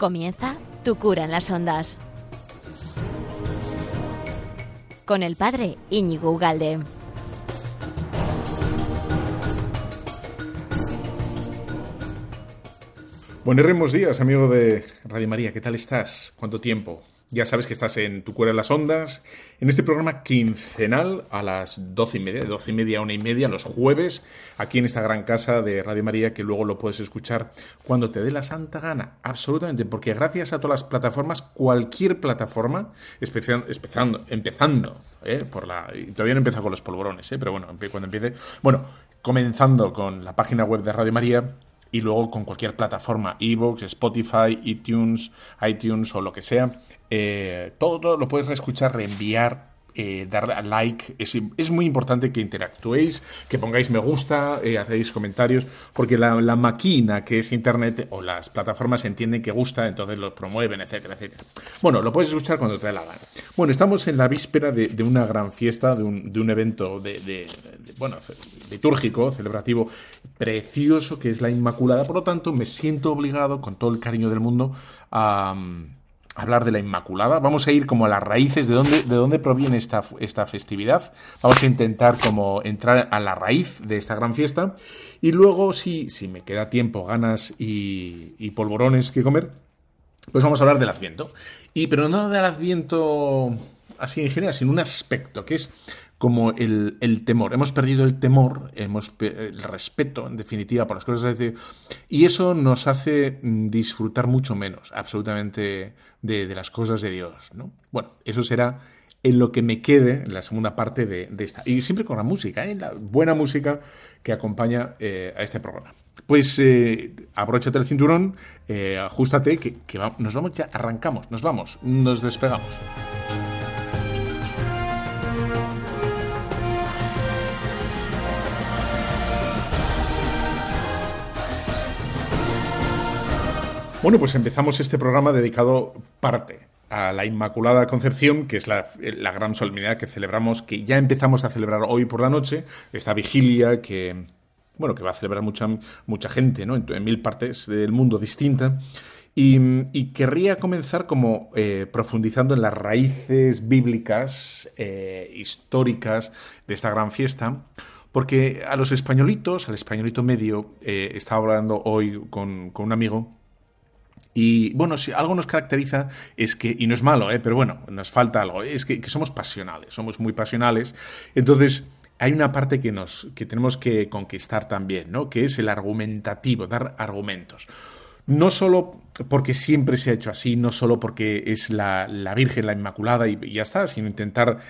Comienza Tu cura en las ondas. Con el padre Íñigo Ugalde. Buenos días, amigo de Radio María. ¿Qué tal estás? ¿Cuánto tiempo? Ya sabes que estás en Tu Cura en las Ondas, en este programa quincenal a las doce y media, de doce y media a una y media, los jueves, aquí en esta gran casa de Radio María, que luego lo puedes escuchar cuando te dé la santa gana. Absolutamente, porque gracias a todas las plataformas, cualquier plataforma, empezando, empezando ¿eh? por la. Todavía no empieza con los polvorones, ¿eh? pero bueno, cuando empiece. Bueno, comenzando con la página web de Radio María y luego con cualquier plataforma, Evox, Spotify, iTunes, iTunes o lo que sea, eh, todo lo puedes reescuchar, reenviar eh, darle a like. Es, muy importante que interactuéis, que pongáis me gusta, eh, hacéis comentarios, porque la, máquina que es Internet o las plataformas entienden que gusta, entonces lo promueven, etcétera, etcétera. Bueno, lo puedes escuchar cuando te dé la gana. Bueno, estamos en la víspera de, una gran fiesta, de un, de un evento de, de, bueno, litúrgico, celebrativo, precioso, que es la Inmaculada. Por lo tanto, me siento obligado, con todo el cariño del mundo, a hablar de la Inmaculada. Vamos a ir como a las raíces de dónde, de dónde proviene esta, esta festividad. Vamos a intentar como entrar a la raíz de esta gran fiesta. Y luego, si, si me queda tiempo, ganas y, y polvorones que comer, pues vamos a hablar del Adviento. Y, pero no del Adviento así en general, sino un aspecto que es como el, el, temor. Hemos perdido el temor, hemos el respeto, en definitiva, por las cosas. Y eso nos hace mm, disfrutar mucho menos, absolutamente, de, de, las cosas de Dios. ¿no? Bueno, eso será en lo que me quede en la segunda parte de, de esta. Y siempre con la música, ¿eh? la buena música que acompaña eh, a este programa. Pues eh, abróchate el cinturón, eh, ajustate, que, que va, nos vamos ya, arrancamos, nos vamos, nos despegamos. Bueno, pues empezamos este programa dedicado parte a la Inmaculada Concepción, que es la, gran solemnidad que celebramos, que ya empezamos a celebrar hoy por la noche, esta vigilia que, bueno, que va a celebrar mucha, mucha gente, ¿no? En, mil partes del mundo distinta. Y, y querría comenzar como eh, profundizando en las raíces bíblicas, eh, históricas de esta gran fiesta, porque a los españolitos, al españolito medio, eh, estaba hablando hoy con, con un amigo, y bueno, si algo nos caracteriza es que, y no es malo, ¿eh? pero bueno, nos falta algo, es que, que, somos pasionales, somos muy pasionales. Entonces, hay una parte que, nos, que tenemos que conquistar también, ¿no? que es el argumentativo, dar argumentos. No solo porque siempre se ha hecho así, no solo porque es la, la Virgen, la Inmaculada y, y ya está, sino intentar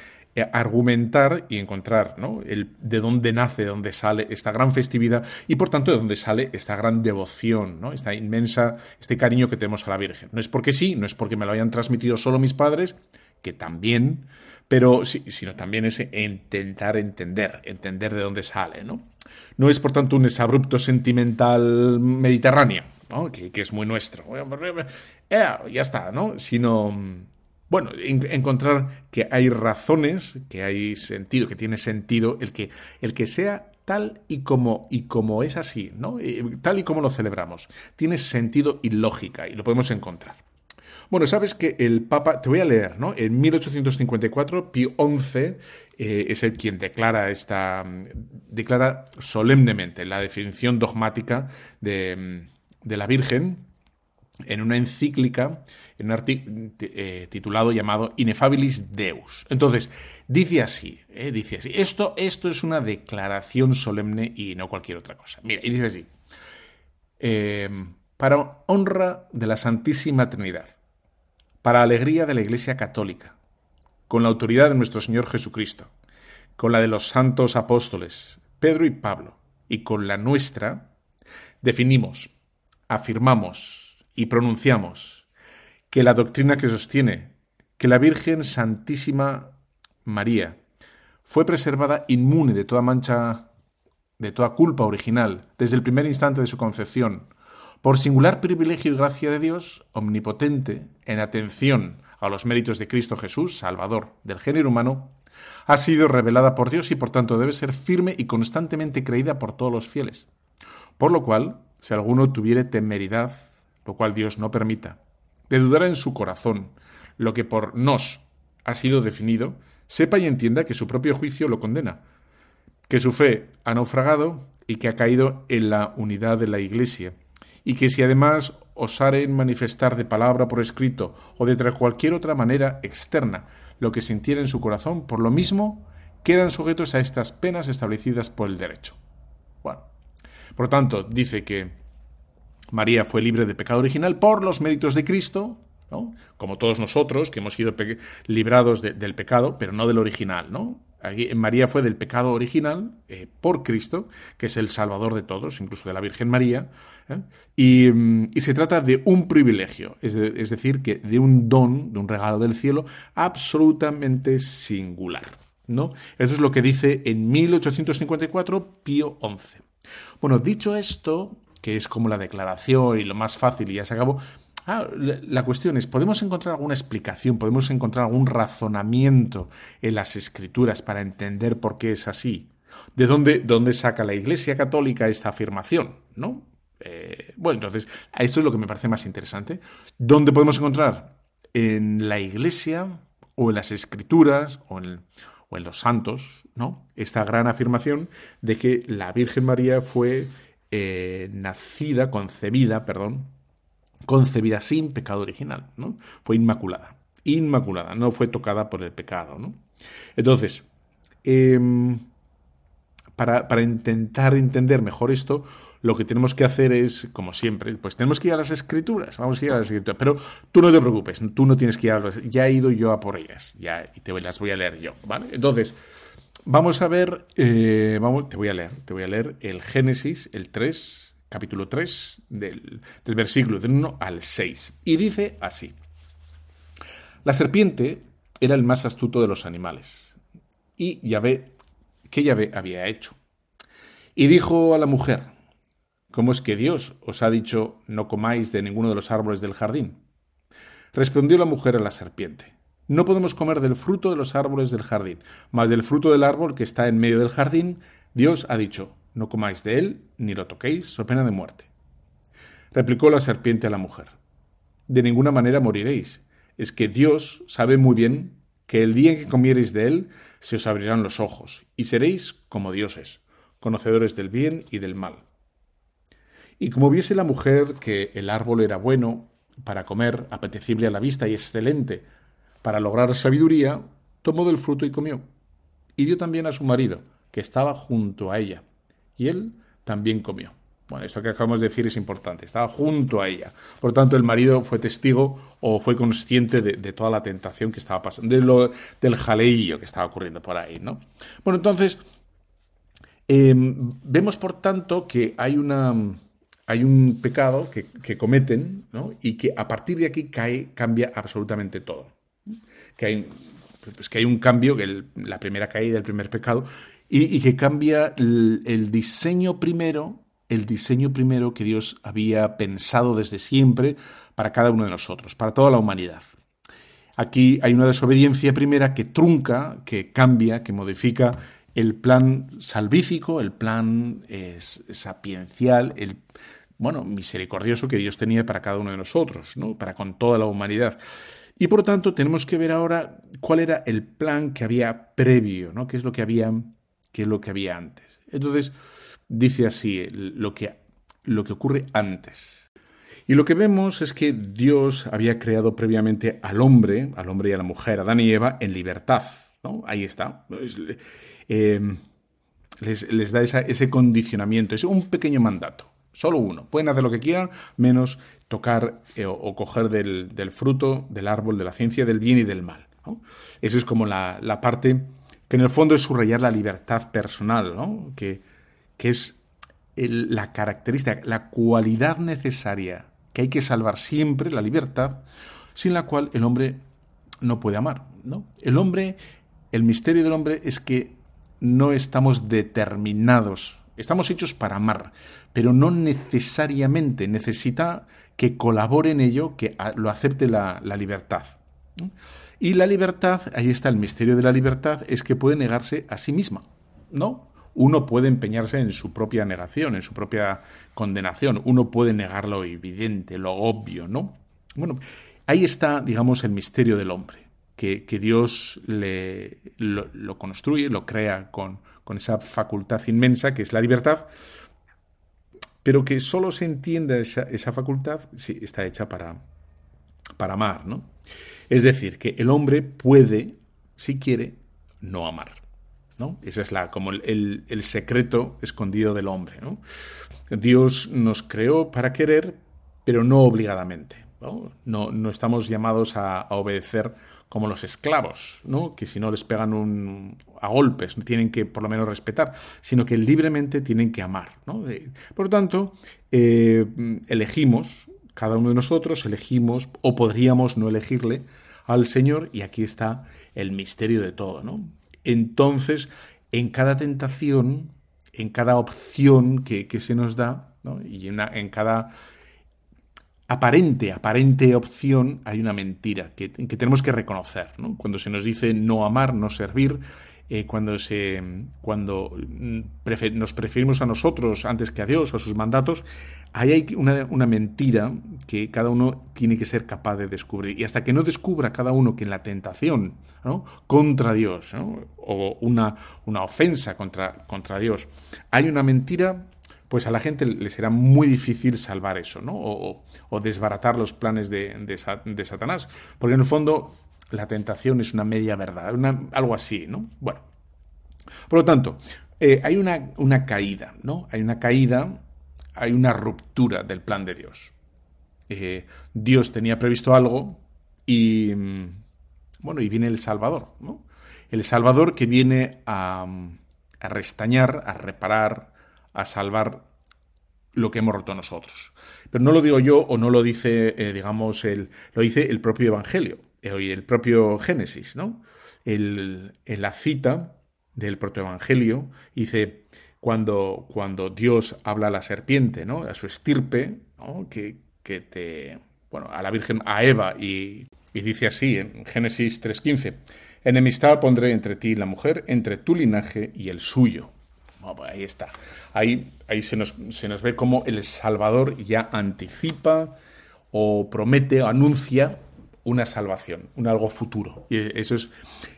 argumentar y encontrar ¿no? el, de dónde nace, de dónde sale esta gran festividad y por tanto de dónde sale esta gran devoción, ¿no? esta inmensa, este cariño que tenemos a la Virgen. No es porque sí, no es porque me lo hayan transmitido solo mis padres, que también, pero sí, sino también es intentar entender, entender de dónde sale. No, no es por tanto un desabrupto sentimental mediterráneo, ¿no? que, que, es muy nuestro. Eh, ya está, ¿no? Sino bueno, encontrar que hay razones, que hay sentido, que tiene sentido el que, el que sea tal y como, y como es así, ¿no? Tal y como lo celebramos. Tiene sentido y lógica y lo podemos encontrar. Bueno, sabes que el Papa, te voy a leer, ¿no? En 1854, Pío XI eh, es el quien declara esta, declara solemnemente la definición dogmática de, de la Virgen en una encíclica en un artículo eh, titulado llamado Inefabilis Deus. Entonces, dice así, eh, dice así, esto, esto es una declaración solemne y no cualquier otra cosa. Mira, y dice así, eh, para honra de la Santísima Trinidad, para alegría de la Iglesia Católica, con la autoridad de nuestro Señor Jesucristo, con la de los santos apóstoles, Pedro y Pablo, y con la nuestra, definimos, afirmamos y pronunciamos que la doctrina que sostiene que la Virgen Santísima María fue preservada inmune de toda mancha, de toda culpa original, desde el primer instante de su concepción, por singular privilegio y gracia de Dios, omnipotente, en atención a los méritos de Cristo Jesús, Salvador del género humano, ha sido revelada por Dios y por tanto debe ser firme y constantemente creída por todos los fieles. Por lo cual, si alguno tuviere temeridad, lo cual Dios no permita, de dudar en su corazón, lo que por nos ha sido definido, sepa y entienda que su propio juicio lo condena, que su fe ha naufragado y que ha caído en la unidad de la Iglesia, y que si además osaren manifestar de palabra por escrito o de cualquier otra manera externa lo que sintiera en su corazón, por lo mismo quedan sujetos a estas penas establecidas por el derecho. Bueno, por tanto, dice que María fue libre de pecado original por los méritos de Cristo, como todos nosotros, que hemos sido librados del pecado, pero no del original, ¿no? María fue del pecado original eh, por Cristo, que es el Salvador de todos, incluso de la Virgen María, ¿eh? mm, y, se trata de un privilegio, es, es, decir, que de un don, de un regalo del cielo absolutamente singular. ¿no? Eso es lo que dice en 1854 Pío XI. Bueno, dicho esto, que es como la declaración y lo más fácil y ya se acabó, ah, la cuestión es, ¿podemos encontrar alguna explicación, podemos encontrar algún razonamiento en las escrituras para entender por qué es así? ¿De dónde, dónde saca la Iglesia Católica esta afirmación? ¿No? Eh, bueno, entonces, esto es lo que me parece más interesante. ¿Dónde podemos encontrar? En la Iglesia o en las Escrituras o en, o en los santos, ¿no? Esta gran afirmación de que la Virgen María fue eh, nacida, concebida, perdón, concebida sin pecado original, ¿no? Fue inmaculada, inmaculada, no fue tocada por el pecado, ¿no? Entonces, em, para, para, intentar entender mejor esto, lo que tenemos que hacer es, como siempre, pues tenemos que ir a las escrituras, vamos a ir a las escrituras, pero tú no te preocupes, tú no tienes que ir a las, ya he ido yo a por ellas, ya y te las voy a leer yo, ¿vale? Entonces, Vamos a ver, eh, te voy a leer, te voy a leer el Génesis, el 3, capítulo 3, del, del versículo del 1 al 6. Y dice así, la serpiente era el más astuto de los animales. Y Yahvé, ¿qué Yahvé había hecho? Y dijo a la mujer, ¿cómo es que Dios os ha dicho no comáis de ninguno de los árboles del jardín? Respondió la mujer a la serpiente, no podemos comer del fruto de los árboles del jardín, mas del fruto del árbol que está en medio del jardín, Dios ha dicho, no comáis de él, ni lo toquéis, so pena de muerte. Replicó la serpiente a la mujer, de ninguna manera moriréis, es que Dios sabe muy bien que el día en que comiereis de él, se os abrirán los ojos, y seréis como dioses, conocedores del bien y del mal. Y como viese la mujer que el árbol era bueno para comer, apetecible a la vista y excelente para lograr sabiduría, tomó del fruto y comió. Y dio también a su marido, que estaba junto a ella. Y él también comió. Bueno, esto que acabamos de decir es importante. Estaba junto a ella. Por tanto, el marido fue testigo o fue consciente de, toda la tentación que estaba pasando, de lo, del jaleillo que estaba ocurriendo por ahí, ¿no? Bueno, entonces, em, vemos por tanto que hay una un pecado que, cometen ¿no? y que a partir de aquí cambia absolutamente todo que hay, pues que hay un cambio, la primera caída, el primer pecado, y, que cambia el, diseño primero, el diseño primero que Dios había pensado desde siempre para cada uno de nosotros, para toda la humanidad. Aquí hay una desobediencia primera que trunca, que cambia, que modifica el plan salvífico, el plan sapiencial, el bueno, misericordioso que Dios tenía para cada uno de nosotros, ¿no? para con toda la humanidad. Y por tanto, tenemos que ver ahora cuál era el plan que había previo, ¿no? ¿Qué es lo que había, qué es lo que había antes? Entonces, dice así lo que, lo que ocurre antes. Y lo que vemos es que Dios había creado previamente al hombre, al hombre y a la mujer, Adán y Eva, en libertad. Ahí está. Les, les, da ese condicionamiento, es un pequeño mandato. Solo uno. Pueden hacer lo que quieran, menos tocar eh, o, coger del, fruto del árbol de la ciencia del bien y del mal. Eso es como la, parte que en el fondo es subrayar la libertad personal, ¿no? que, que es la característica, la cualidad necesaria que hay que salvar siempre, la libertad, sin la cual el hombre no puede amar. ¿no? El hombre, el misterio del hombre es que no estamos determinados Estamos hechos para amar, pero no necesariamente necesita que colabore en ello, que lo acepte la, libertad. Y la libertad, ahí está el misterio de la libertad, es que puede negarse a sí misma, ¿no? Uno puede empeñarse en su propia negación, en su propia condenación, uno puede negar lo evidente, lo obvio, ¿no? Bueno, ahí está, digamos, el misterio del hombre, que, Dios le, lo, construye, lo crea con, con esa facultad inmensa que es la libertad, pero que solo se entiende esa, esa facultad si está hecha para, para amar, ¿no? Es decir, que el hombre puede, si quiere, no amar. ¿no? Ese es la, como el, secreto escondido del hombre. ¿no? Dios nos creó para querer, pero no obligadamente. No, no, estamos llamados a, obedecer como los esclavos, ¿no? que si no les pegan un, a golpes, tienen que por lo menos respetar, sino que libremente tienen que amar. ¿no? Por lo tanto, eh, elegimos, cada uno de nosotros elegimos, o podríamos no elegirle al Señor, y aquí está el misterio de todo. ¿no? Entonces, en cada tentación, en cada opción que, se nos da, y en cada aparente, aparente opción hay una mentira que, tenemos que reconocer. Cuando se nos dice no amar, no servir, eh, cuando, se, cuando mm, nos preferimos a nosotros antes que a Dios a sus mandatos, ahí hay una, mentira que cada uno tiene que ser capaz de descubrir. Y hasta que no descubra cada uno que en la tentación contra Dios o una, una ofensa contra, contra Dios hay una mentira, pues a la gente le será muy difícil salvar eso, ¿no? O, desbaratar los planes de, Satanás. Porque en el fondo la tentación es una media verdad, algo así, ¿no? Bueno. Por lo tanto, eh, hay una, caída, ¿no? Hay una caída, hay una ruptura del plan de Dios. Eh, Dios tenía previsto algo y, mm, bueno, y viene el Salvador, ¿no? El Salvador que viene a restañar, a reparar, a salvar lo que hemos roto nosotros. Pero no lo digo yo o no lo dice, eh, digamos, el, lo dice el propio Evangelio. Eh, el propio Génesis, ¿no? El, en la cita del protoevangelio dice, cuando, cuando Dios habla a la serpiente, ¿no? A su estirpe, ¿no? que, que te... Bueno, a la Virgen, a Eva, y, y dice así en Génesis 3.15, enemistad pondré entre ti y la mujer, entre tu linaje y el suyo. Pues ahí está. Ahí, ahí se, nos, se nos ve como el Salvador ya anticipa o promete o anuncia una salvación, un algo futuro. Y eso es,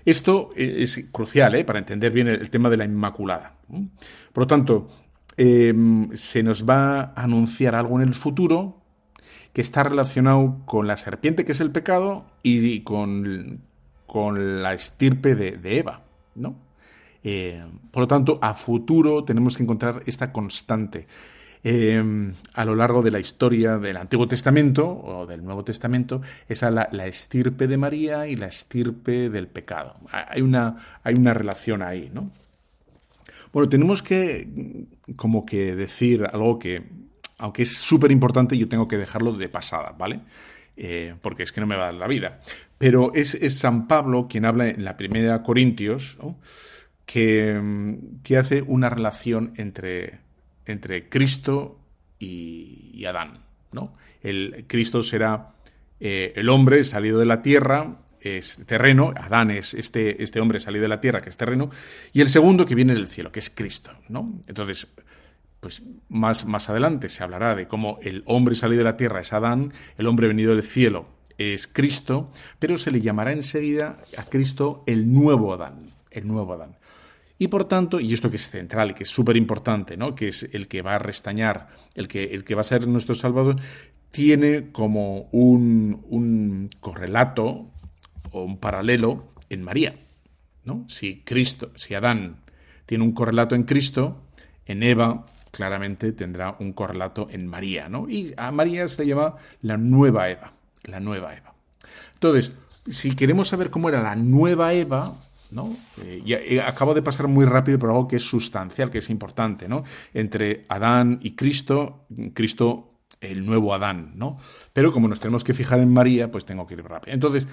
esto es crucial ¿eh? para entender bien el, tema de la Inmaculada. Por lo tanto, em, se nos va a anunciar algo en el futuro que está relacionado con la serpiente, que es el pecado, y con, con la estirpe de, Eva. ¿no? Eh, por lo tanto, a futuro tenemos que encontrar esta constante. Em, a lo largo de la historia del Antiguo Testamento o del Nuevo Testamento, esa la, estirpe de María y la estirpe del pecado. Hay una, hay una relación ahí, ¿no? Bueno, tenemos que como que decir algo que, aunque es súper importante, yo tengo que dejarlo de pasada, ¿vale? Eh, porque es que no me va a dar la vida. Pero es, San Pablo quien habla en la primera Corintios, que, que hace una relación entre entre Cristo y, Adán. ¿no? El, Cristo será eh, el hombre salido de la tierra, es terreno, Adán es este, este hombre salido de la tierra, que es terreno, y el segundo que viene del cielo, que es Cristo. ¿no? Entonces, pues más, más adelante se hablará de cómo el hombre salido de la tierra es Adán, el hombre venido del cielo es Cristo, pero se le llamará enseguida a Cristo el nuevo Adán, el nuevo Adán. Y por tanto, y esto que es central y que es súper importante, ¿no? que es el que va a restañar, el que, el que va a ser nuestro Salvador, tiene como un, un correlato o un paralelo en María. ¿no? Si Cristo, si Adán tiene un correlato en Cristo, en Eva claramente tendrá un correlato en María, ¿no? Y a María se le llama la nueva Eva, la nueva Eva. Entonces, si queremos saber cómo era la nueva Eva, ¿no? Eh, y, acabo de pasar muy rápido por algo que es sustancial, que es importante, ¿no? Entre Adán y Cristo, Cristo el nuevo Adán, ¿no? Pero como nos tenemos que fijar en María, pues tengo que ir rápido. Entonces,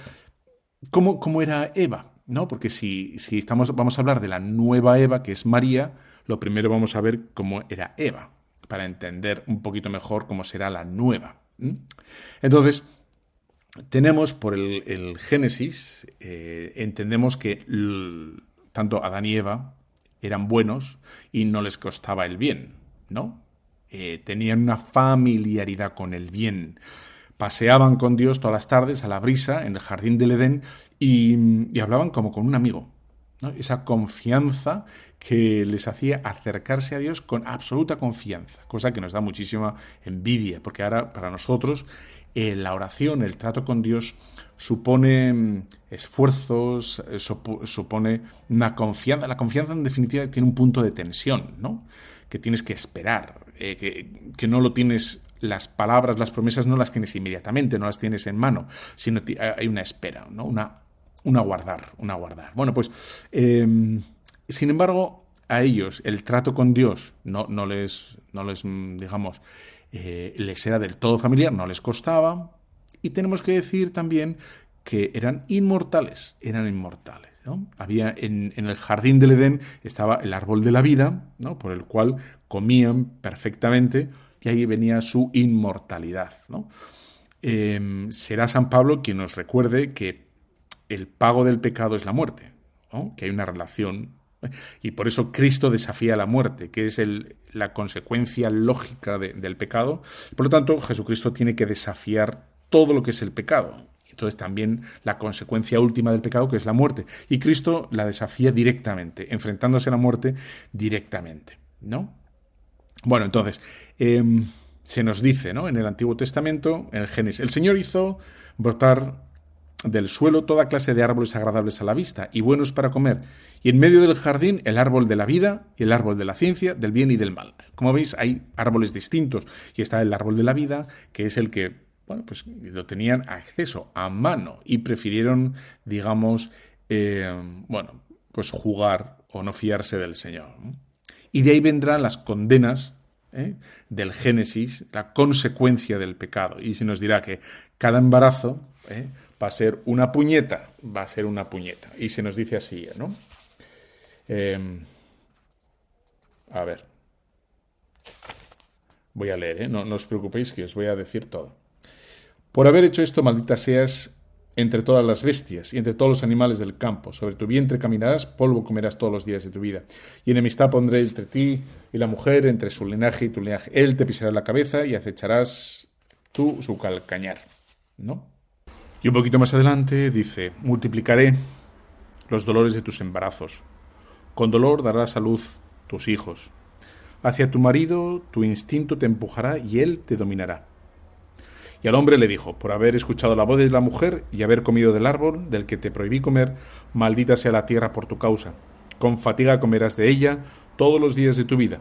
¿cómo, cómo era Eva? ¿No? Porque si, si estamos, vamos a hablar de la nueva Eva, que es María, lo primero vamos a ver cómo era Eva, para entender un poquito mejor cómo será la nueva. Entonces, tenemos por el, Génesis, eh, entendemos que tanto Adán y Eva eran buenos y no les costaba el bien, ¿no? Eh, tenían una familiaridad con el bien. paseaban con Dios todas las tardes a la brisa en el jardín del Edén y, hablaban como con un amigo. Esa confianza que les hacía acercarse a Dios con absoluta confianza, cosa que nos da muchísima envidia, porque ahora para nosotros eh, la oración, el trato con Dios supone mm, esfuerzos, eh, supone una confianza. La confianza en definitiva tiene un punto de tensión, ¿no? Que tienes que esperar, eh, que, que no lo tienes las palabras, las promesas no las tienes inmediatamente, no las tienes en mano, sino hay una espera, ¿no? Una, una guardar, una guardar. Bueno, pues, em, sin embargo, a ellos el trato con Dios no, no les, no les, digamos, eh, les era del todo familiar, no les costaba. Y tenemos que decir también que eran inmortales, eran inmortales. Había en, en, el jardín del Edén estaba el árbol de la vida, ¿no? por el cual comían perfectamente y ahí venía su inmortalidad. ¿no? Em, será San Pablo quien nos recuerde que el pago del pecado es la muerte, que hay una relación. Y por eso Cristo desafía la muerte, que es la consecuencia lógica del pecado. Por lo tanto, Jesucristo tiene que desafiar todo lo que es el pecado. Entonces también la consecuencia última del pecado, que es la muerte. Y Cristo la desafía directamente, enfrentándose a la muerte directamente. ¿No? Bueno, entonces, em, se nos dice, ¿no? En el Antiguo Testamento, en el Génesis, el Señor hizo brotar del suelo toda clase de árboles agradables a la vista y buenos para comer, y en medio del jardín el árbol de la vida y el árbol de la ciencia, del bien y del mal. Como veis, hay árboles distintos, y está el árbol de la vida, que es el que, bueno, pues lo tenían acceso a mano y prefirieron, digamos, eh, bueno, pues jugar o no fiarse del Señor. Y de ahí vendrán las condenas ¿eh? del Génesis, la consecuencia del pecado. Y se nos dirá que cada embarazo ¿eh? Va a ser una puñeta, va a ser una puñeta. Y se nos dice así, ¿no? Em, a ver. Voy a leer, ¿eh? no, no os preocupéis que os voy a decir todo. Por haber hecho esto, maldita seas entre todas las bestias y entre todos los animales del campo. Sobre tu vientre caminarás, polvo comerás todos los días de tu vida. Y enemistad pondré entre ti y la mujer, entre su linaje y tu linaje. Él te pisará la cabeza y acecharás tú su calcañar. ¿No? Y un poquito más adelante dice, multiplicaré los dolores de tus embarazos. Con dolor darás a luz tus hijos. Hacia tu marido tu instinto te empujará y él te dominará. Y al hombre le dijo, por haber escuchado la voz de la mujer y haber comido del árbol del que te prohibí comer, maldita sea la tierra por tu causa. Con fatiga comerás de ella todos los días de tu vida.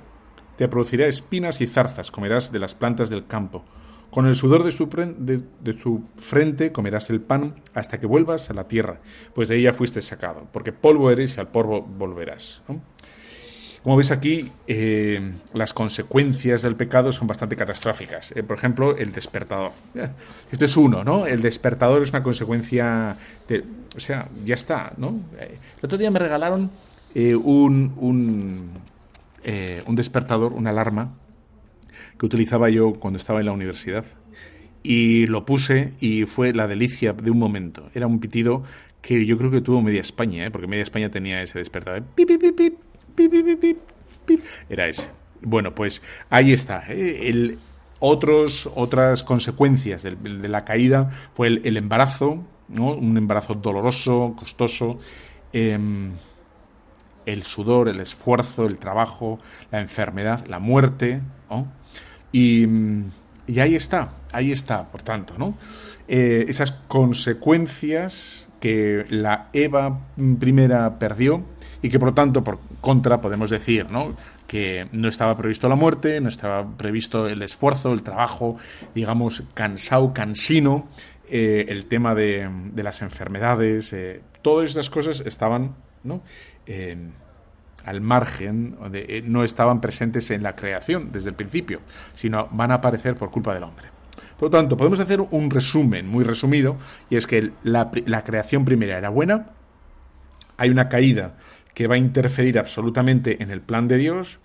Te producirá espinas y zarzas, comerás de las plantas del campo. Con el sudor de su, de, frente comerás el pan hasta que vuelvas a la tierra, pues de ella fuiste sacado, porque polvo eres y al polvo volverás. Como ves aquí, eh, las consecuencias del pecado son bastante catastróficas. Eh, por ejemplo, el despertador. Este es uno, ¿no? El despertador es una consecuencia de... O sea, ya está, ¿no? Eh, el otro día me regalaron un, un, un despertador, una alarma, que utilizaba yo cuando estaba en la universidad. Y lo puse y fue la delicia de un momento. Era un pitido que yo creo que tuvo media España, ¿eh? porque media España tenía ese despertador. Pip, pip, pip, Era ese. Bueno, pues ahí está. ¿eh? El, otros, otras consecuencias de, la caída fue el, embarazo, ¿no? un embarazo doloroso, costoso. Em, el sudor, el esfuerzo, el trabajo, la enfermedad, la muerte, ¿no? Y, ahí está, ahí está, por tanto, ¿no? Eh, esas consecuencias que la Eva primera perdió y que por tanto, por contra, podemos decir, ¿no? que no estaba previsto la muerte, no estaba previsto el esfuerzo, el trabajo, digamos, cansado, cansino, eh, el tema de, las enfermedades, eh, todas estas cosas estaban ¿no? Al margen, eh, no estaban presentes en la creación desde el principio, sino van a aparecer por culpa del hombre. Por lo tanto, podemos hacer un resumen muy resumido, y es que la, la creación primera era buena, hay una caída que va a interferir absolutamente en el plan de Dios,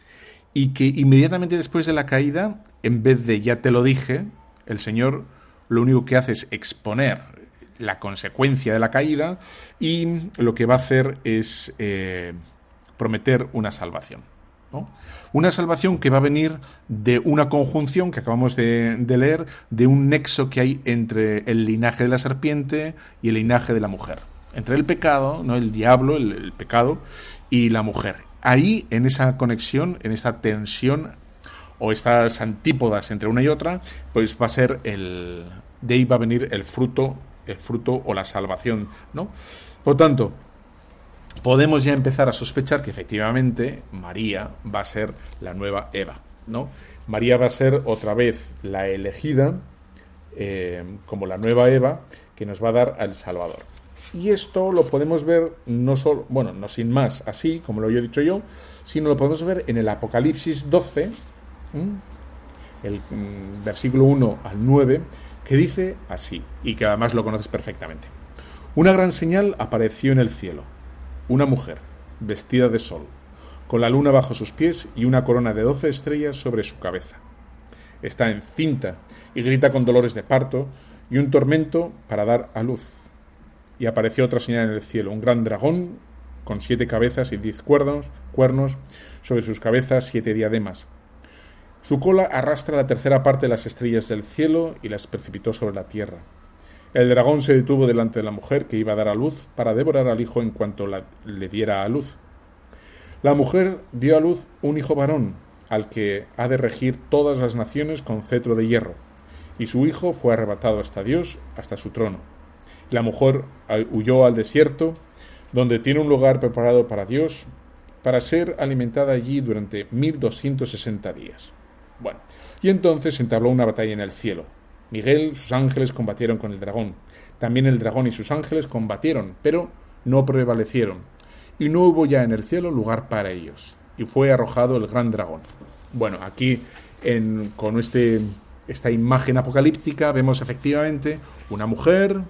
y que inmediatamente después de la caída, en vez de ya te lo dije, el Señor lo único que hace es exponer la consecuencia de la caída y lo que va a hacer es eh, prometer una salvación. Una salvación que va a venir de una conjunción que acabamos de, leer, de un nexo que hay entre el linaje de la serpiente y el linaje de la mujer. Entre el pecado, ¿no? el diablo, el, pecado, y la mujer. Ahí, en esa conexión, en esta tensión o estas antípodas entre una y otra, pues va a ser el. De ahí va a venir el fruto, el fruto o la salvación, ¿no? Por tanto, podemos ya empezar a sospechar que efectivamente María va a ser la nueva Eva, ¿no? María va a ser otra vez la elegida eh, como la nueva Eva que nos va a dar al Salvador. Y esto lo podemos ver no solo, bueno, no sin más así, como lo he dicho yo, sino lo podemos ver en el Apocalipsis 12, el mm, versículo 1 al 9, que dice así, y que además lo conoces perfectamente. Una gran señal apareció en el cielo una mujer, vestida de sol, con la luna bajo sus pies y una corona de doce estrellas sobre su cabeza. Está encinta y grita con dolores de parto y un tormento para dar a luz. Y apareció otra señal en el cielo, un gran dragón con siete cabezas y diez cuernos, cuernos, sobre sus cabezas siete diademas. Su cola arrastra la tercera parte de las estrellas del cielo y las precipitó sobre la tierra. El dragón se detuvo delante de la mujer que iba a dar a luz para devorar al hijo en cuanto le diera a luz. La mujer dio a luz un hijo varón, al que ha de regir todas las naciones con cetro de hierro, y su hijo fue arrebatado hasta Dios, hasta su trono. La mujer huyó al desierto, donde tiene un lugar preparado para Dios, para ser alimentada allí durante mil doscientos sesenta días. Bueno, y entonces entabló una batalla en el cielo. Miguel, sus ángeles combatieron con el dragón. También el dragón y sus ángeles combatieron, pero no prevalecieron. Y no hubo ya en el cielo lugar para ellos. Y fue arrojado el gran dragón. Bueno, aquí con este, esta imagen apocalíptica vemos efectivamente una mujer,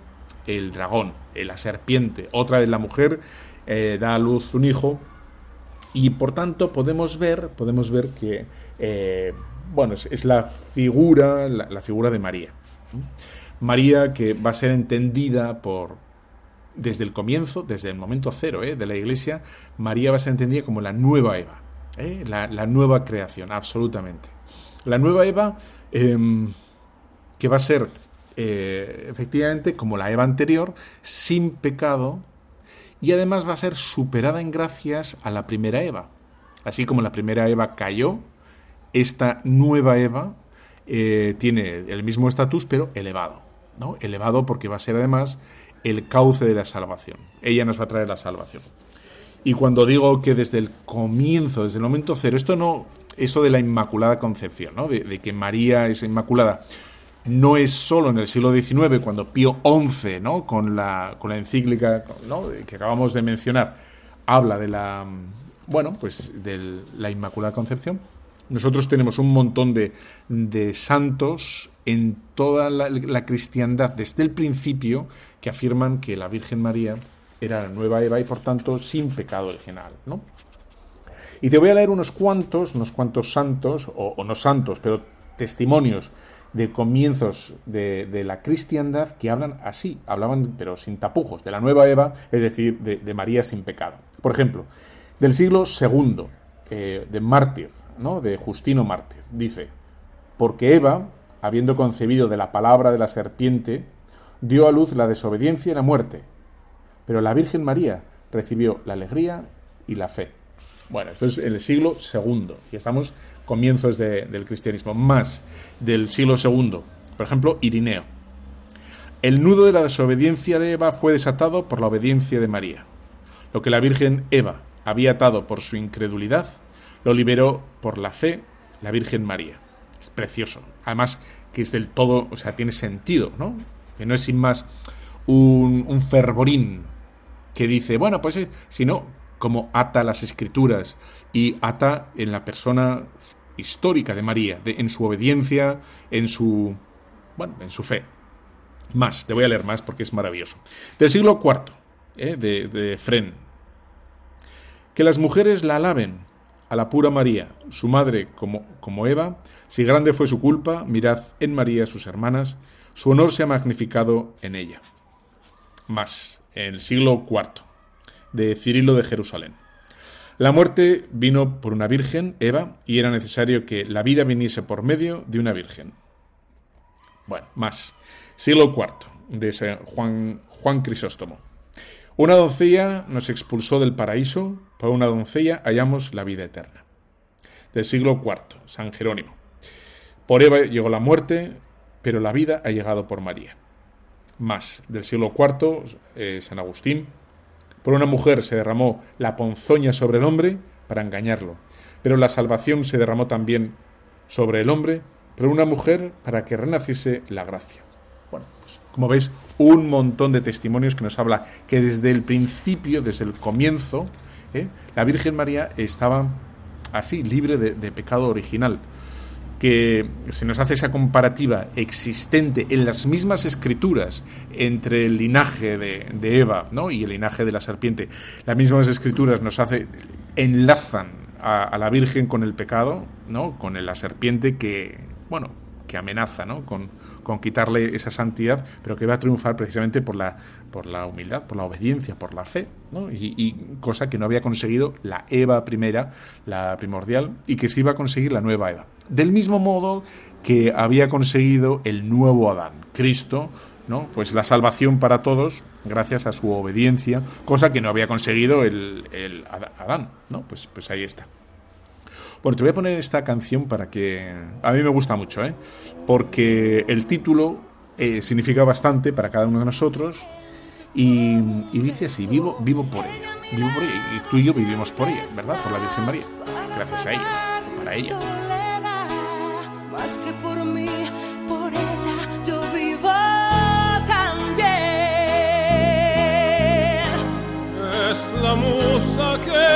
el dragón, la serpiente, otra vez la mujer eh, da a luz un hijo y por tanto podemos ver, podemos ver que eh, bueno, es, la figura, la, figura de María. María que va a ser entendida por, desde el comienzo, desde el momento cero ¿eh? de la Iglesia, María va a ser entendida como la nueva Eva, ¿eh? la, nueva creación, absolutamente. La nueva Eva em, que va a ser eh, efectivamente como la Eva anterior, sin pecado, y además va a ser superada en gracias a la primera Eva. Así como la primera Eva cayó, esta nueva Eva eh, tiene el mismo estatus, pero elevado. ¿no? Elevado porque va a ser además el cauce de la salvación. Ella nos va a traer la salvación. Y cuando digo que desde el comienzo, desde el momento cero, esto no, eso de la Inmaculada Concepción, ¿no? de, que María es inmaculada, no es solo en el siglo XIX, cuando Pío XI, ¿no? con, la, con la encíclica que acabamos de mencionar, habla de la, bueno, pues de la Inmaculada Concepción, nosotros tenemos un montón de, santos en toda la, cristiandad desde el principio que afirman que la Virgen María era la nueva Eva y por tanto sin pecado original. ¿no? Y te voy a leer unos cuantos, unos cuantos santos, o, no santos, pero testimonios de comienzos de, la cristiandad que hablan así, hablaban pero sin tapujos, de la nueva Eva, es decir, de, María sin pecado. Por ejemplo, del siglo II, eh, de Mártir, de Justino Mártir. Dice, porque Eva, habiendo concebido de la palabra de la serpiente, dio a luz la desobediencia y la muerte, pero la Virgen María recibió la alegría y la fe. Bueno, esto es el siglo II, y estamos comienzos del cristianismo, más del siglo II. Por ejemplo, Irineo. El nudo de la desobediencia de Eva fue desatado por la obediencia de María. Lo que la Virgen Eva había atado por su incredulidad, lo liberó por la fe la Virgen María. Es precioso. Además, que es del todo, o sea, tiene sentido, ¿no? Que no es sin más un, fervorín que dice, bueno, pues eh, si no, como ata las escrituras y ata en la persona histórica de María, en su obediencia, en su, bueno, en su fe. Más, te voy a leer más porque es maravilloso. Del siglo IV, ¿eh? de, de Fren. Que las mujeres la alaben, a la pura María, su madre como, como Eva, si grande fue su culpa, mirad en María sus hermanas, su honor se ha magnificado en ella. Más, en el siglo IV, de Cirilo de Jerusalén. La muerte vino por una virgen, Eva, y era necesario que la vida viniese por medio de una virgen. Bueno, más. Siglo IV, de Juan, Juan Crisóstomo. Una doncella nos expulsó del paraíso, por una doncella hallamos la vida eterna. Del siglo IV, San Jerónimo. Por Eva llegó la muerte, pero la vida ha llegado por María. Más, del siglo IV, eh, San Agustín. Por una mujer se derramó la ponzoña sobre el hombre para engañarlo, pero la salvación se derramó también sobre el hombre por una mujer para que renaciese la gracia. Como veis, un montón de testimonios que nos habla que desde el principio, desde el comienzo, ¿eh? la Virgen María estaba así, libre de pecado original que se nos hace esa comparativa existente en las mismas escrituras entre el linaje de, Eva ¿no? y el linaje de la serpiente. Las mismas escrituras nos hace, enlazan a, la Virgen con el pecado, ¿no? con la serpiente que, bueno, que amenaza ¿no? con, con quitarle esa santidad, pero que va a triunfar precisamente por la, por la humildad, por la obediencia, por la fe, y, cosa que no había conseguido la Eva primera, la primordial, y que se iba a conseguir la nueva Eva. Del mismo modo que había conseguido el nuevo Adán, Cristo, ¿no? Pues la salvación para todos gracias a su obediencia, cosa que no había conseguido el, el Adán, ¿no? Pues, pues ahí está. Bueno, te voy a poner esta canción para que... A mí me gusta mucho, ¿eh? Porque el título eh, significa bastante para cada uno de nosotros y, dice así, vivo, vivo por ella, vivo por ella, y tú y yo vivimos por ella, ¿verdad? Por la Virgen María, gracias a ella, para ella. Más que por mí, por ella yo vivo también. Es la musa que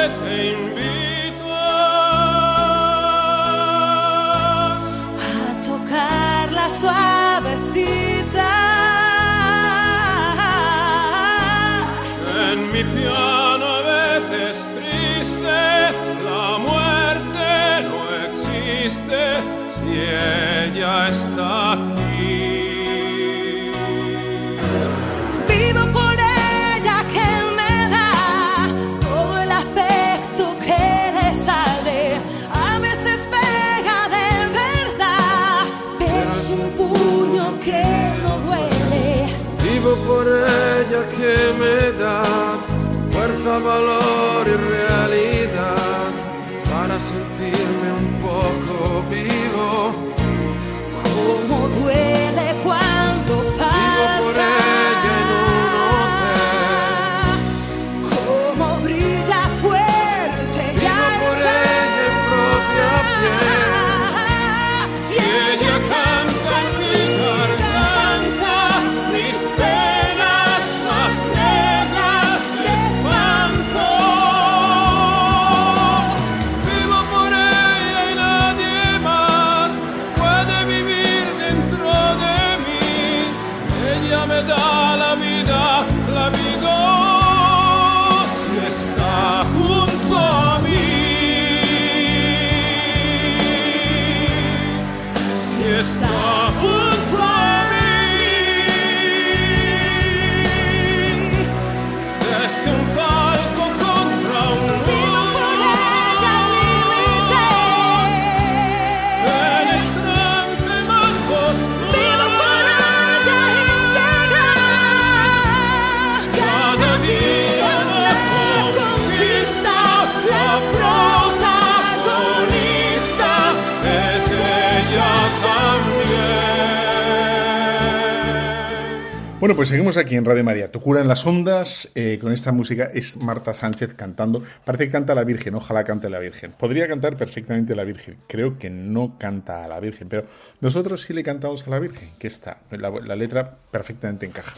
fuerza, Bueno, pues seguimos aquí en Radio María. Tu cura en las ondas. Eh, con esta música es Marta Sánchez cantando. Parece que canta la Virgen. Ojalá cante la Virgen. Podría cantar perfectamente la Virgen. Creo que no canta a la Virgen, pero nosotros sí le cantamos a la Virgen, que está. La, letra perfectamente encaja.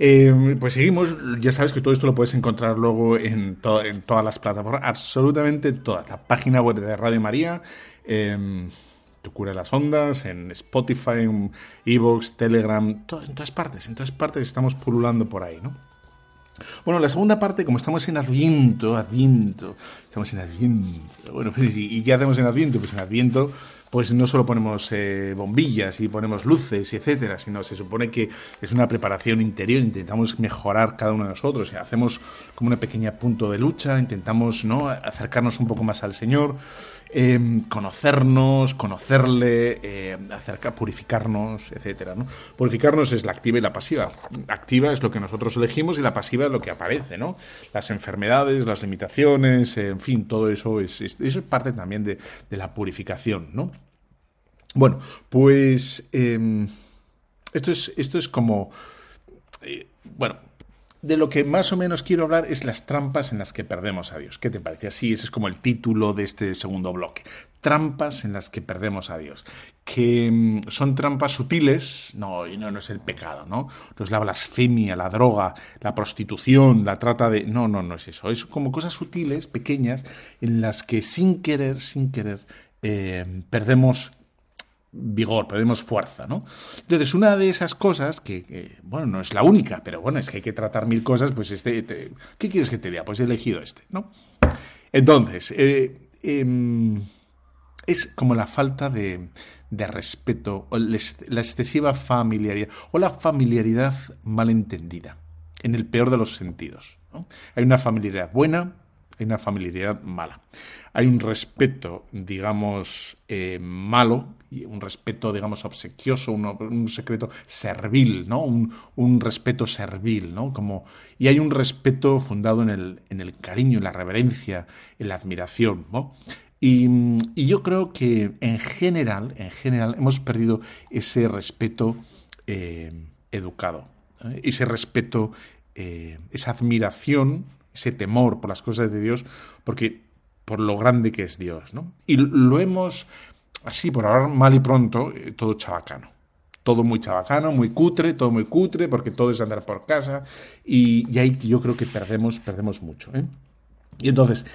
Eh, pues seguimos. Ya sabes que todo esto lo puedes encontrar luego en, todas las plataformas. Absolutamente todas. La página web de Radio María. Eh, tu cura las ondas, en Spotify, en Evox, Telegram, en todas partes, en todas partes estamos pululando por ahí, ¿no? Bueno, la segunda parte, como estamos en Adviento, Adviento, estamos en Adviento, bueno, ¿y qué hacemos en Adviento? Pues en Adviento pues no solo ponemos eh, bombillas y ponemos luces y etcétera, sino se supone que es una preparación interior, intentamos mejorar cada uno de nosotros, hacemos como una pequeña punto de lucha, intentamos ¿no? acercarnos un poco más al Señor, eh, conocernos, conocerle, eh, acercar, purificarnos, etcétera. ¿no? Purificarnos es la activa y la pasiva. Activa es lo que nosotros elegimos y la pasiva es lo que aparece, ¿no? Las enfermedades, las limitaciones, en fin, todo eso es, parte también de, la purificación, ¿no? Bueno, pues eh, esto, es, esto es como... eh, bueno, de lo que más o menos quiero hablar es las trampas en las que perdemos a Dios. ¿Qué te parece? Así, ese es como el título de este segundo bloque. Trampas en las que perdemos a Dios. Que mm, son trampas sutiles, no, y no, no es el pecado, ¿no? No es la blasfemia, la droga, la prostitución, la trata de... No, no, no es eso. Es como cosas sutiles, pequeñas, en las que sin querer, sin querer, eh, perdemos vigor, perdemos fuerza, ¿no? Entonces, una de esas cosas, que, bueno, no es la única, pero bueno, es que hay que tratar mil cosas, pues este, te- ¿qué quieres que te diga? Pues he elegido este, ¿no? Entonces, eh, em, es como la falta de, de respeto, o la ex- la excesiva familiaridad, o la familiaridad malentendida, en el peor de los sentidos. Hay una familiaridad buena, hay una familiaridad mala. Hay un respeto, digamos, eh, malo, un respeto, digamos, obsequioso, un, secreto servil, ¿no? Un, respeto servil, ¿no? Como, y hay un respeto fundado en el, cariño, en la reverencia, en la admiración, ¿no? Y, y yo creo que en general, en general, hemos perdido ese respeto eh, educado, ¿eh? ese respeto, eh, esa admiración, ese temor por las cosas de Dios, porque por lo grande que es Dios, ¿no? Y lo hemos, así por hablar mal y pronto, eh, todo chabacano. Todo muy chabacano, muy cutre, todo muy cutre, porque todo es andar por casa. Y, y ahí yo creo que perdemos, perdemos mucho. ¿eh? Y entonces,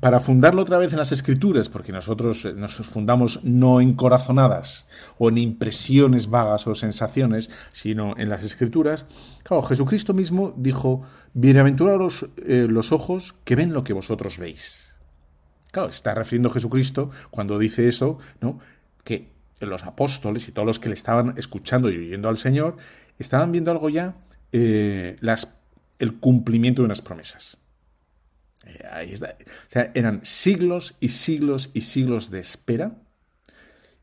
para fundarlo otra vez en las escrituras, porque nosotros eh, nos fundamos no en corazonadas o en impresiones vagas o sensaciones, sino en las escrituras, claro, Jesucristo mismo dijo, bienaventurados eh, los ojos que ven lo que vosotros veis. Claro, está refiriendo Jesucristo cuando dice eso, ¿no? Que los apóstoles y todos los que le estaban escuchando y oyendo al Señor estaban viendo algo ya, eh, el cumplimiento de unas promesas. Eh, ahí está. O sea, eran siglos y siglos y siglos de espera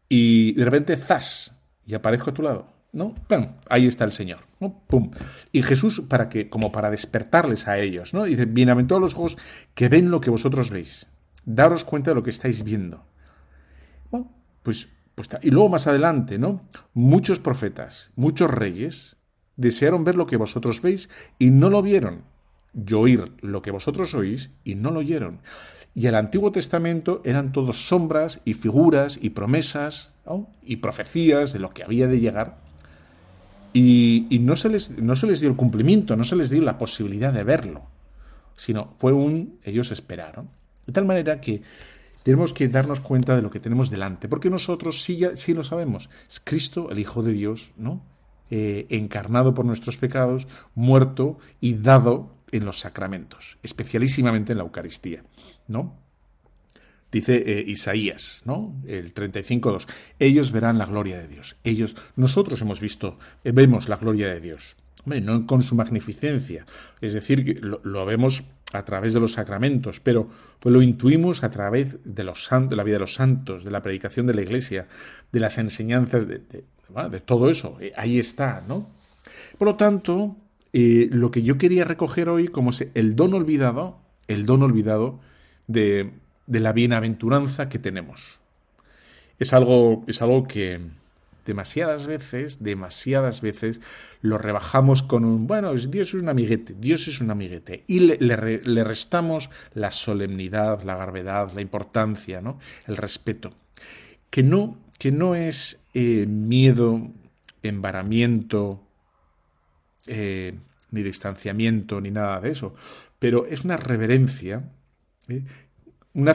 y de repente, ¡zas! Y aparezco a tu lado. ¿No? ¡Pum! Ahí está el Señor. ¿no? ¡Pum! Y Jesús, para que, como para despertarles a ellos, ¿no? Dice, bienaventurados los ojos que ven lo que vosotros veis. Daros cuenta de lo que estáis viendo. Pues, pues y luego más adelante, ¿no? Muchos profetas, muchos reyes desearon ver lo que vosotros veis y no lo vieron. Y oír lo que vosotros oís y no lo oyeron. Y el Antiguo Testamento eran todos sombras y figuras y promesas y profecías de lo que había de llegar. Y, y no, se les, no se les dio el cumplimiento, no se les dio la posibilidad de verlo, sino fue un ellos esperaron. De tal manera que tenemos que darnos cuenta de lo que tenemos delante, porque nosotros sí, ya, sí lo sabemos. Es Cristo, el Hijo de Dios, ¿no? Eh, encarnado por nuestros pecados, muerto y dado en los sacramentos, especialísimamente en la Eucaristía, ¿no? Dice eh, Isaías, ¿no? El 35.2. Ellos verán la gloria de Dios. Ellos, nosotros hemos visto, eh, vemos la gloria de Dios. No con su magnificencia. Es decir, lo, lo, vemos a través de los sacramentos, pero pues lo intuimos a través de, los de la vida de los santos, de la predicación de la iglesia, de las enseñanzas, de todo eso. Eh, ahí está, ¿no? Por lo tanto, lo que yo quería recoger hoy como el don olvidado, el don olvidado de, de la bienaventuranza que tenemos. Es algo, es algo que demasiadas veces, demasiadas veces lo rebajamos con un, bueno, Dios es un amiguete, Dios es un amiguete, y le, le, le restamos la solemnidad, la gravedad, la importancia, ¿no? el respeto, que no, que no es eh, miedo, embaramiento, eh, ni distanciamiento, ni nada de eso, pero es una reverencia, ¿eh? un,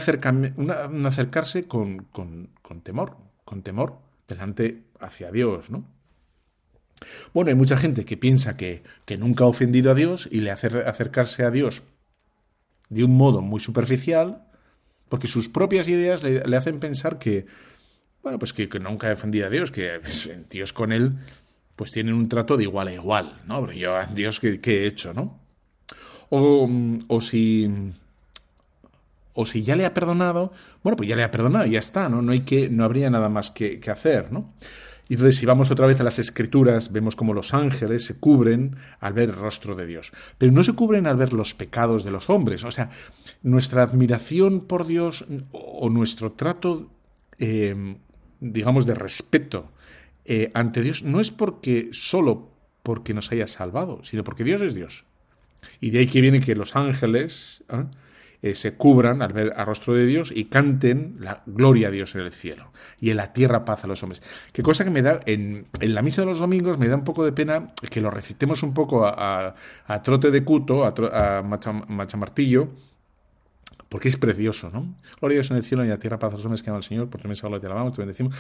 una, un, acercarse con, con, con, temor, con temor delante hacia Dios, ¿no? Bueno, hay mucha gente que piensa que, que nunca ha ofendido a Dios y le hace acercarse a Dios de un modo muy superficial, porque sus propias ideas le, hacen pensar que, bueno, pues que, que nunca defendía a Dios, que pues, Dios con él, pues tienen un trato de igual a igual, ¿no? Pero yo, Dios, ¿qué, he hecho, no? O, o si o si ya le ha perdonado, bueno, pues ya le ha perdonado, ya está, ¿no? No, hay que, no habría nada más que, que hacer, ¿no? Y entonces, si vamos otra vez a las escrituras, vemos como los ángeles se cubren al ver el rostro de Dios. Pero no se cubren al ver los pecados de los hombres. O sea, nuestra admiración por Dios o nuestro trato, eh, digamos, de respeto eh, ante Dios no es porque solo porque nos haya salvado, sino porque Dios es Dios. Y de ahí que viene que los ángeles ¿eh? eh, se cubran al ver al rostro de Dios y canten la gloria a Dios en el cielo y en la tierra paz a los hombres. Qué cosa que me da, en, en la misa de los domingos me da un poco de pena que lo recitemos un poco a, a, trote de cuto, a, tro, a macha, machamartillo, porque es precioso, ¿no? Gloria a Dios en el cielo y en la tierra paz a los hombres que aman al Señor, por tu mesa te alabamos, te bendecimos.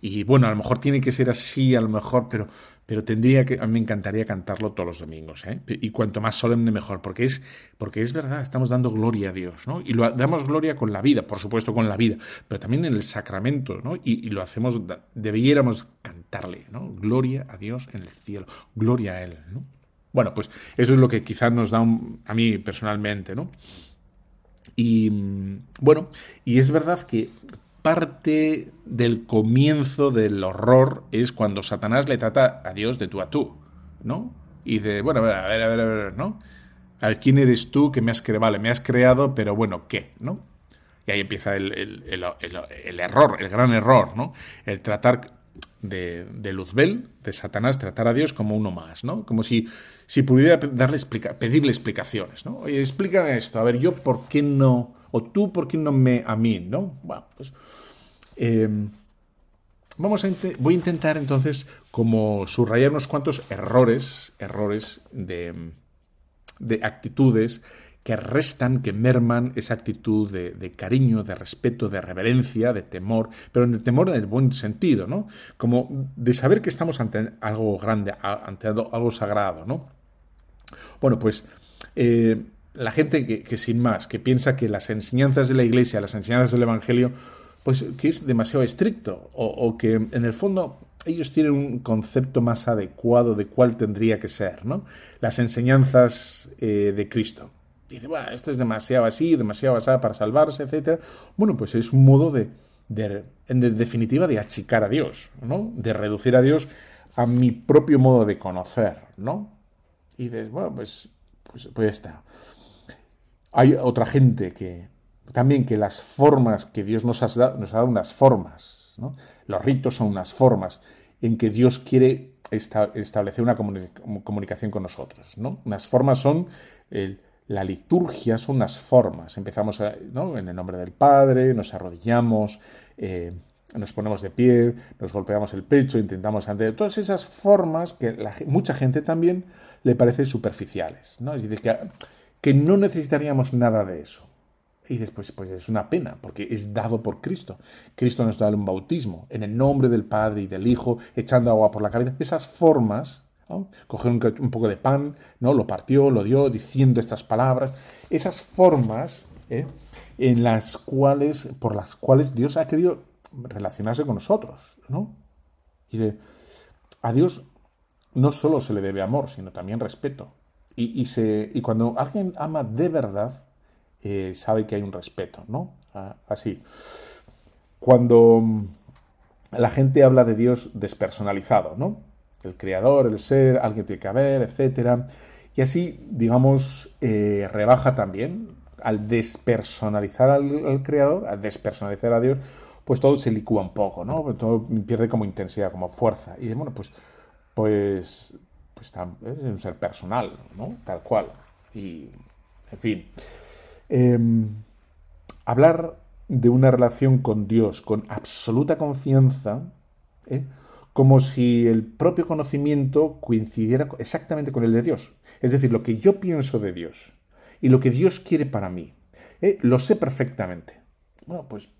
Y bueno, a lo mejor tiene que ser así, a lo mejor, pero, pero tendría que, a mí me encantaría cantarlo todos los domingos, ¿eh? Y cuanto más solemne mejor, porque es, porque es verdad, estamos dando gloria a Dios, ¿no? Y lo damos gloria con la vida, por supuesto con la vida, pero también en el sacramento, ¿no? Y, lo hacemos, debiéramos cantarle, ¿no? Gloria a Dios en el cielo, gloria a Él, ¿no? Bueno, pues eso es lo que quizás nos da a mí personalmente, ¿no? Y bueno, y es verdad que parte del comienzo del horror es cuando Satanás le trata a Dios de tú a tú, ¿no? Y de, bueno, a ver, a ver, a ver, a ver ¿no? A ¿quién eres tú que me has creado? Vale, me has creado, pero bueno, ¿qué? ¿No? Y ahí empieza el, el, el error, el gran error, ¿no? El tratar de, de, Luzbel, de Satanás, tratar a Dios como uno más, ¿no? Como si, si pudiera darle pedirle explicaciones, ¿no? Oye, explícame esto, a ver, yo por qué no, o tú por qué no me a mí, ¿no? Bueno, pues eh, vamos a voy a intentar entonces como subrayar unos cuantos errores, errores de, de actitudes que restan, que merman esa actitud de, cariño, de respeto, de reverencia, de temor, pero en el temor en el buen sentido, ¿no? Como de saber que estamos ante algo grande, ante algo sagrado, ¿no? Bueno, pues eh, la gente que, sin más, que piensa que las enseñanzas de la Iglesia, las enseñanzas del Evangelio, pues que es demasiado estricto, o, o que en el fondo ellos tienen un concepto más adecuado de cuál tendría que ser, ¿no? Las enseñanzas eh, de Cristo dice, bueno, esto es demasiado así, demasiado basada para salvarse, etc. Bueno, pues es un modo de, en definitiva, de achicar a Dios, ¿no? De reducir a Dios a mi propio modo de conocer, ¿no? Y dices, bueno, pues, pues, pues está. Hay otra gente que también que las formas que Dios nos ha dado, nos ha dado unas formas, ¿no? Los ritos son unas formas en que Dios quiere esta, establecer una comunicación con nosotros, ¿no? Unas formas son el, la liturgia son unas formas. Empezamos ¿no? en el nombre del Padre, nos arrodillamos, eh, nos ponemos de pie, nos golpeamos el pecho, intentamos ante todas esas formas que mucha gente también le parece superficiales. ¿no? Es decir, que, que no necesitaríamos nada de eso. Y dices, pues, pues es una pena, porque es dado por Cristo. Cristo nos da un bautismo en el nombre del Padre y del Hijo, echando agua por la cabeza. Esas formas Cogió un, poco de pan, ¿no? lo partió, lo dio, diciendo estas palabras. Esas formas ¿eh? en las cuales, por las cuales Dios ha querido relacionarse con nosotros. ¿no? Y de, a Dios no solo se le debe amor, sino también respeto. Y, se, y cuando alguien ama de verdad, eh, sabe que hay un respeto, ¿no? Así. Cuando la gente habla de Dios despersonalizado, ¿no? El creador, el ser, alguien tiene que haber, etc. Y así, digamos, eh, rebaja también al despersonalizar al, creador, al despersonalizar a Dios, pues todo se licúa un poco, ¿no? Todo pierde como intensidad, como fuerza. Y bueno, pues, pues, pues es un ser personal, ¿no? Tal cual. Y, en fin. Eh, hablar de una relación con Dios con absoluta confianza, ¿eh? Como si el propio conocimiento coincidiera exactamente con el de Dios. Es decir, lo que yo pienso de Dios y lo que Dios quiere para mí, ¿eh? lo sé perfectamente. Bueno, pues,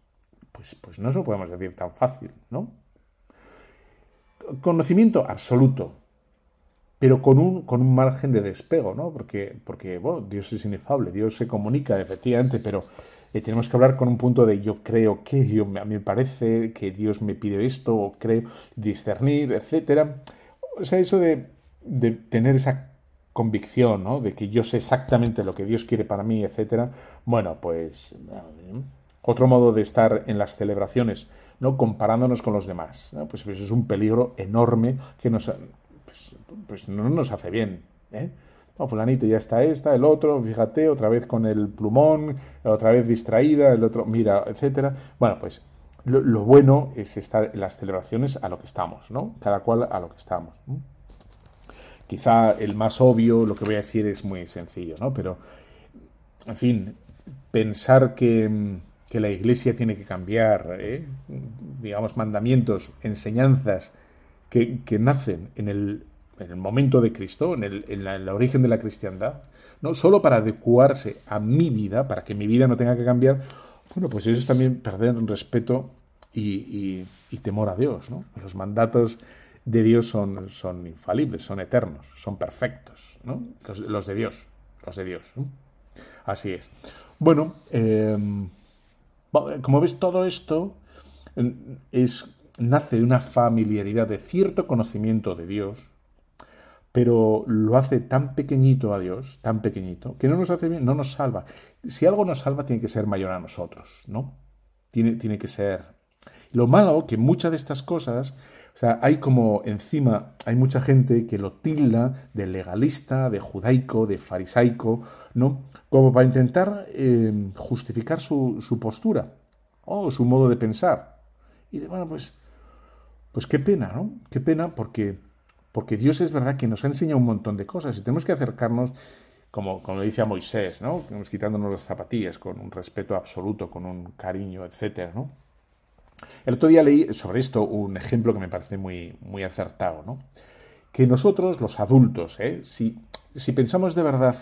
pues, pues no se lo podemos decir tan fácil, ¿no? Conocimiento absoluto, pero con un, con un margen de despego, ¿no? Porque, porque Dios es inefable, Dios se comunica efectivamente, pero tenemos que hablar con un punto de yo creo que, a mí me parece que Dios me pide esto, o creo discernir, etcétera. O sea, eso de, tener esa convicción, ¿no? De que yo sé exactamente lo que Dios quiere para mí, etcétera. Bueno, pues otro modo de estar en las celebraciones, ¿no? Comparándonos con los demás. Pues, pues es un peligro enorme que nos, pues, pues no nos hace bien, ¿eh? No, fulanito ya está esta, el otro, fíjate, otra vez con el plumón, otra vez distraída, el otro, mira, etcétera. Bueno, pues lo, bueno es estar en las celebraciones a lo que estamos, ¿no? Cada cual a lo que estamos. Quizá el más obvio, lo que voy a decir es muy sencillo, ¿no? Pero, en fin, pensar que, que la Iglesia tiene que cambiar, ¿eh? digamos, mandamientos, enseñanzas que, que nacen en el, en el, momento de Cristo, en el, en, la, origen de la cristiandad, no solo para adecuarse a mi vida, para que mi vida no tenga que cambiar, bueno, pues eso es también perder respeto y, y, temor a Dios, ¿no? Los mandatos de Dios son, son infalibles, son eternos, son perfectos, ¿no? Los, de Dios, los de Dios. Así es. Bueno, eh, como ves, todo esto es, nace de una familiaridad, de cierto conocimiento de Dios, pero lo hace tan pequeñito a Dios, tan pequeñito, que no nos hace bien, no nos salva. Si algo nos salva, tiene que ser mayor a nosotros, ¿no? Tiene, tiene que ser. Lo malo que muchas de estas cosas o sea, hay como encima, hay mucha gente que lo tilda de legalista, de judaico, de farisaico, ¿no? Como para intentar eh, justificar su, su, postura o su modo de pensar. Y de, bueno, pues, pues qué pena, ¿no? Qué pena porque, porque Dios es verdad que nos ha enseñado un montón de cosas y tenemos que acercarnos, como, como dice a Moisés, ¿no? Quitándonos las zapatillas con un respeto absoluto, con un cariño, etcétera, ¿no? El otro día leí sobre esto un ejemplo que me parece muy, muy acertado, ¿no? Que nosotros, los adultos, ¿eh? si, si pensamos de verdad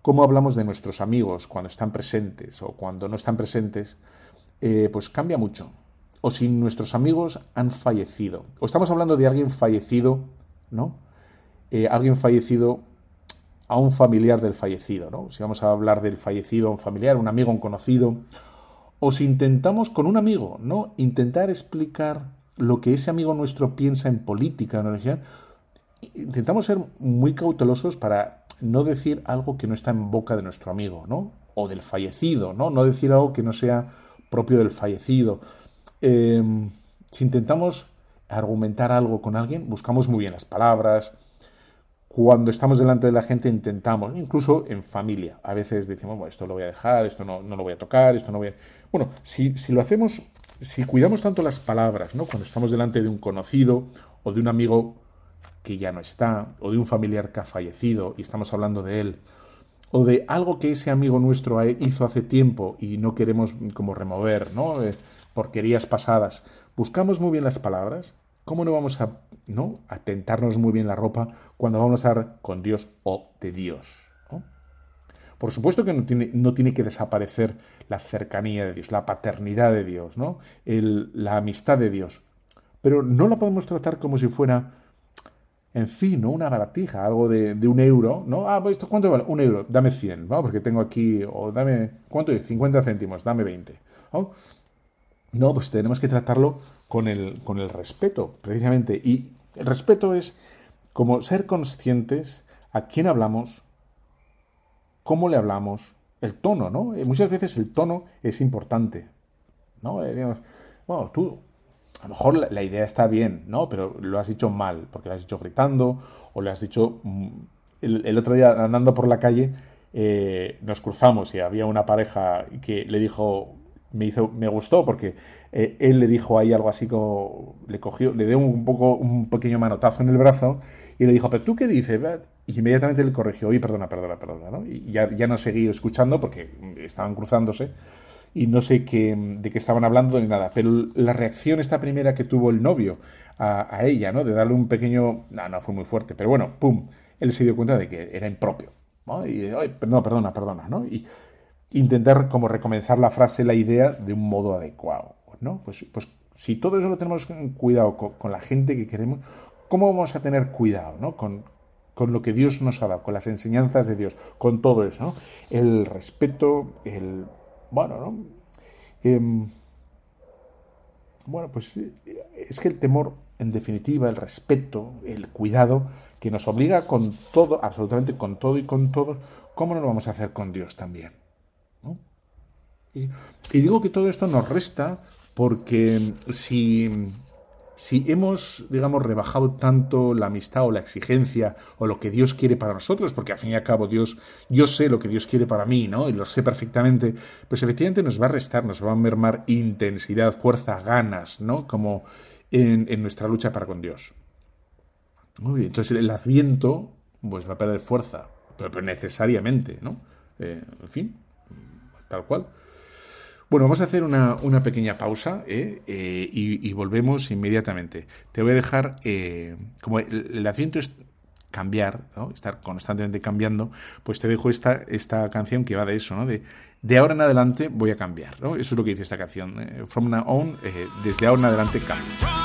cómo hablamos de nuestros amigos cuando están presentes o cuando no están presentes, eh, pues cambia mucho. O si nuestros amigos han fallecido, o estamos hablando de alguien fallecido, ¿no? Eh, alguien fallecido a un familiar del fallecido, ¿no? Si vamos a hablar del fallecido a un familiar, un amigo, un conocido, o si intentamos con un amigo, ¿no? Intentar explicar lo que ese amigo nuestro piensa en política, en intentamos ser muy cautelosos para no decir algo que no está en boca de nuestro amigo, ¿no? O del fallecido, ¿no? No decir algo que no sea propio del fallecido. Eh, si intentamos argumentar algo con alguien, buscamos muy bien las palabras, cuando estamos delante de la gente intentamos, incluso en familia, a veces decimos, bueno, esto lo voy a dejar, esto no, no lo voy a tocar, esto no voy a... Bueno, si, si, lo hacemos, si cuidamos tanto las palabras, ¿no? Cuando estamos delante de un conocido o de un amigo que ya no está, o de un familiar que ha fallecido y estamos hablando de él, o de algo que ese amigo nuestro hizo hace tiempo y no queremos como remover, ¿no? Eh, porquerías pasadas. Buscamos muy bien las palabras ¿Cómo no vamos a, ¿no? a tentarnos muy bien la ropa cuando vamos a estar con Dios o de Dios? Por supuesto que no tiene, no tiene, que desaparecer la cercanía de Dios, la paternidad de Dios, ¿no? La amistad de Dios. Pero no la podemos tratar como si fuera, en fin, ¿no? una baratija, algo de, de un euro, ¿no? Ah, pues esto, ¿cuánto vale? Un euro, dame 100, ¿no? Porque tengo aquí, o dame, ¿cuánto es? 50 céntimos, dame 20. ¿no? No, pues tenemos que tratarlo con el, con el respeto, precisamente. Y el respeto es como ser conscientes a quién hablamos, cómo le hablamos, el tono, ¿no? Y muchas veces el tono es importante, ¿no? Eh, digamos, bueno, tú, a lo mejor la, idea está bien, ¿no? Pero lo has dicho mal, porque lo has dicho gritando, o lo has dicho... El, el otro día andando por la calle, eh, nos cruzamos y había una pareja que le dijo me hizo, me gustó porque eh, él le dijo ahí algo así como, le cogió, le dio un poco, un pequeño manotazo en el brazo y le dijo, pero tú qué dices, y inmediatamente le corrigió, oye, perdona, perdona, perdona, ¿no? Y ya, ya no seguí escuchando porque estaban cruzándose y no sé qué, de qué estaban hablando ni nada, pero la reacción esta primera que tuvo el novio a, a ella, ¿no? De darle un pequeño, no, no fue muy fuerte, pero bueno, pum, él se dio cuenta de que era impropio, ¿no? Y, oye, no, perdona, perdona, ¿no? Y, intentar como recomenzar la frase, la idea de un modo adecuado, ¿no? Pues, pues si todo eso lo tenemos cuidado con, la gente que queremos, ¿cómo vamos a tener cuidado, ¿no? Con, con, lo que Dios nos ha dado, con las enseñanzas de Dios, con todo eso. El respeto, el, bueno, ¿no? Em, bueno, pues eh, es que el temor, en definitiva, el respeto, el cuidado, que nos obliga con todo, absolutamente con todo y con todos, ¿cómo no lo vamos a hacer con Dios también? Y, digo que todo esto nos resta porque si si hemos, digamos, rebajado tanto la amistad o la exigencia o lo que Dios quiere para nosotros, porque al fin y al cabo Dios, yo sé lo que Dios quiere para mí, ¿no? Y lo sé perfectamente, pues efectivamente nos va a restar, nos va a mermar intensidad, fuerza, ganas, ¿no? Como en, en nuestra lucha para con Dios. Muy bien, entonces el adviento, pues va a perder fuerza, pero, pero necesariamente, ¿no? Eh, en fin, tal cual. Bueno, vamos a hacer una, una pequeña pausa ¿eh? Eh, y, volvemos inmediatamente. Te voy a dejar, eh, como el, el, adviento es cambiar, estar constantemente cambiando, pues te dejo esta, esta canción que va de eso, ¿no? de, de ahora en adelante voy a cambiar. ¿no? Eso es lo que dice esta canción. From now on, desde ahora en adelante cambio.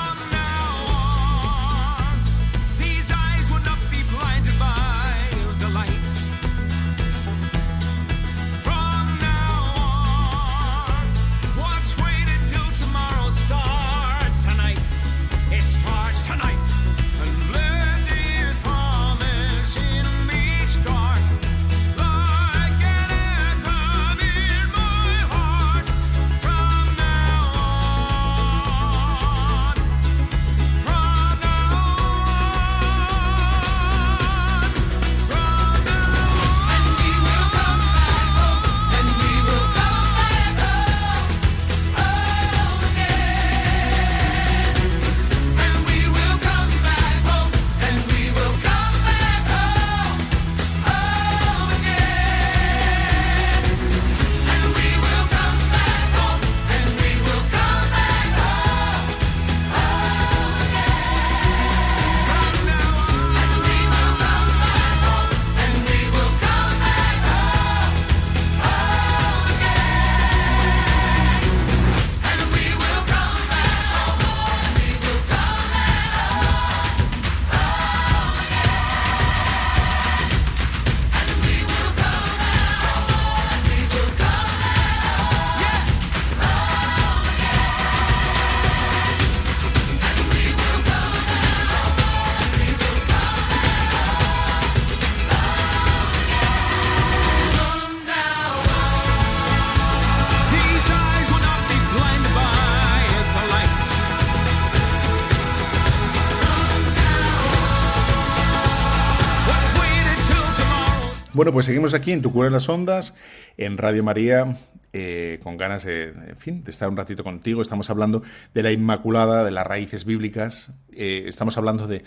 Bueno, pues seguimos aquí en Tu Cura en las Ondas, en Radio María, eh, con ganas de, en fin, de estar un ratito contigo. Estamos hablando de la Inmaculada, de las raíces bíblicas. Eh, estamos hablando de,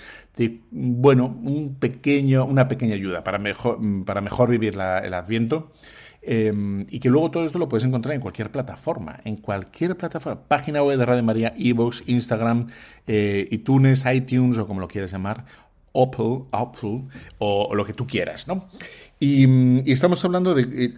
bueno, un pequeño, una pequeña ayuda para mejor, para mejor vivir la, el Adviento. Eh, y que luego todo esto lo puedes encontrar en cualquier plataforma, en cualquier plataforma, página web de Radio María, iVoox, Instagram, eh, iTunes, iTunes o como lo quieras llamar, Apple, Apple o, lo que tú quieras, ¿no? Y, estamos hablando de eh,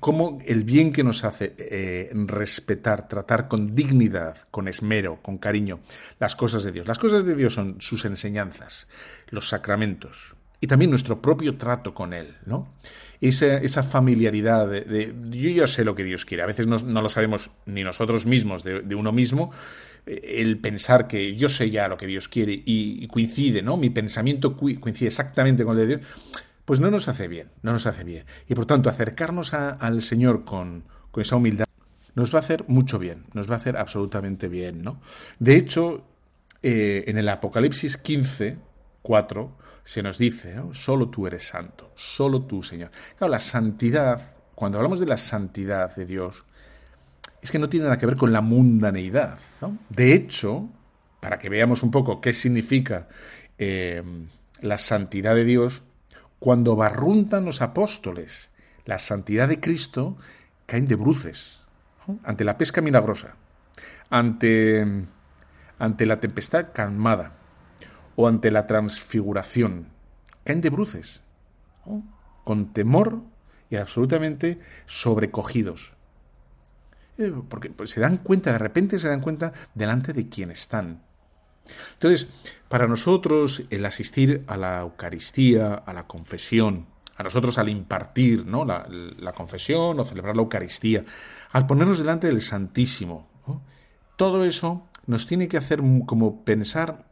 cómo el bien que nos hace eh, respetar, tratar con dignidad, con esmero, con cariño, las cosas de Dios. Las cosas de Dios son sus enseñanzas, los sacramentos y también nuestro propio trato con Él, ¿no? Esa, esa familiaridad de, yo ya sé lo que Dios quiere. A veces no, lo sabemos ni nosotros mismos de, uno mismo, el pensar que yo sé ya lo que Dios quiere y, y coincide, ¿no? Mi pensamiento coincide exactamente con el de Dios, pues no nos hace bien, no nos hace bien. Y por tanto, acercarnos a, al Señor con, con, esa humildad nos va a hacer mucho bien, nos va a hacer absolutamente bien, ¿no? De hecho, eh, en el Apocalipsis 15, 4, se nos dice, ¿no? Solo tú eres santo, solo tú, Señor. Claro, la santidad, cuando hablamos de la santidad de Dios, es que no tiene nada que ver con la mundaneidad. De hecho, para que veamos un poco qué significa eh, la santidad de Dios, cuando barruntan los apóstoles la santidad de Cristo, caen de bruces ante la pesca milagrosa, ante, ante la tempestad calmada o ante la transfiguración. Caen de bruces, con temor y absolutamente sobrecogidos porque pues, se dan cuenta, de repente se dan cuenta delante de quién están. Entonces, para nosotros el asistir a la Eucaristía, a la confesión, a nosotros al impartir ¿no? la, confesión o celebrar la Eucaristía, al ponernos delante del Santísimo. Todo eso nos tiene que hacer como pensar